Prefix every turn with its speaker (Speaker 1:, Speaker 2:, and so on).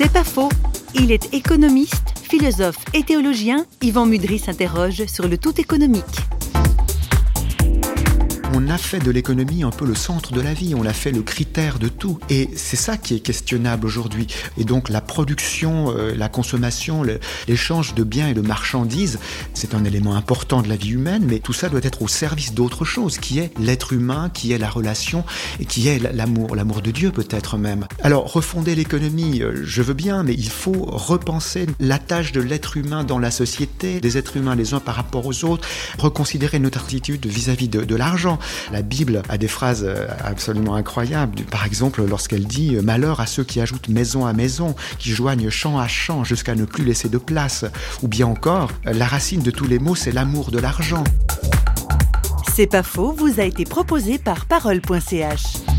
Speaker 1: C'est pas faux. Il est économiste, philosophe et théologien. Yvan Mudry s'interroge sur le tout économique
Speaker 2: on a fait de l'économie un peu le centre de la vie, on l'a fait le critère de tout. Et c'est ça qui est questionnable aujourd'hui. Et donc la production, euh, la consommation, l'échange de biens et de marchandises, c'est un élément important de la vie humaine, mais tout ça doit être au service d'autre chose, qui est l'être humain, qui est la relation et qui est l'amour, l'amour de Dieu peut-être même. Alors refonder l'économie, euh, je veux bien, mais il faut repenser la tâche de l'être humain dans la société, des êtres humains les uns par rapport aux autres, reconsidérer notre attitude vis-à-vis de l'argent. La Bible a des phrases euh, absolument incroyables. Par exemple, lorsqu'elle dit euh, Malheur à ceux qui ajoutent maison à maison, qui joignent champ à champ jusqu'à ne plus laisser de place. Ou bien encore, la racine de tous les mots, c'est l'amour de l'argent.
Speaker 1: C'est pas faux, vous a été proposé par parole.ch.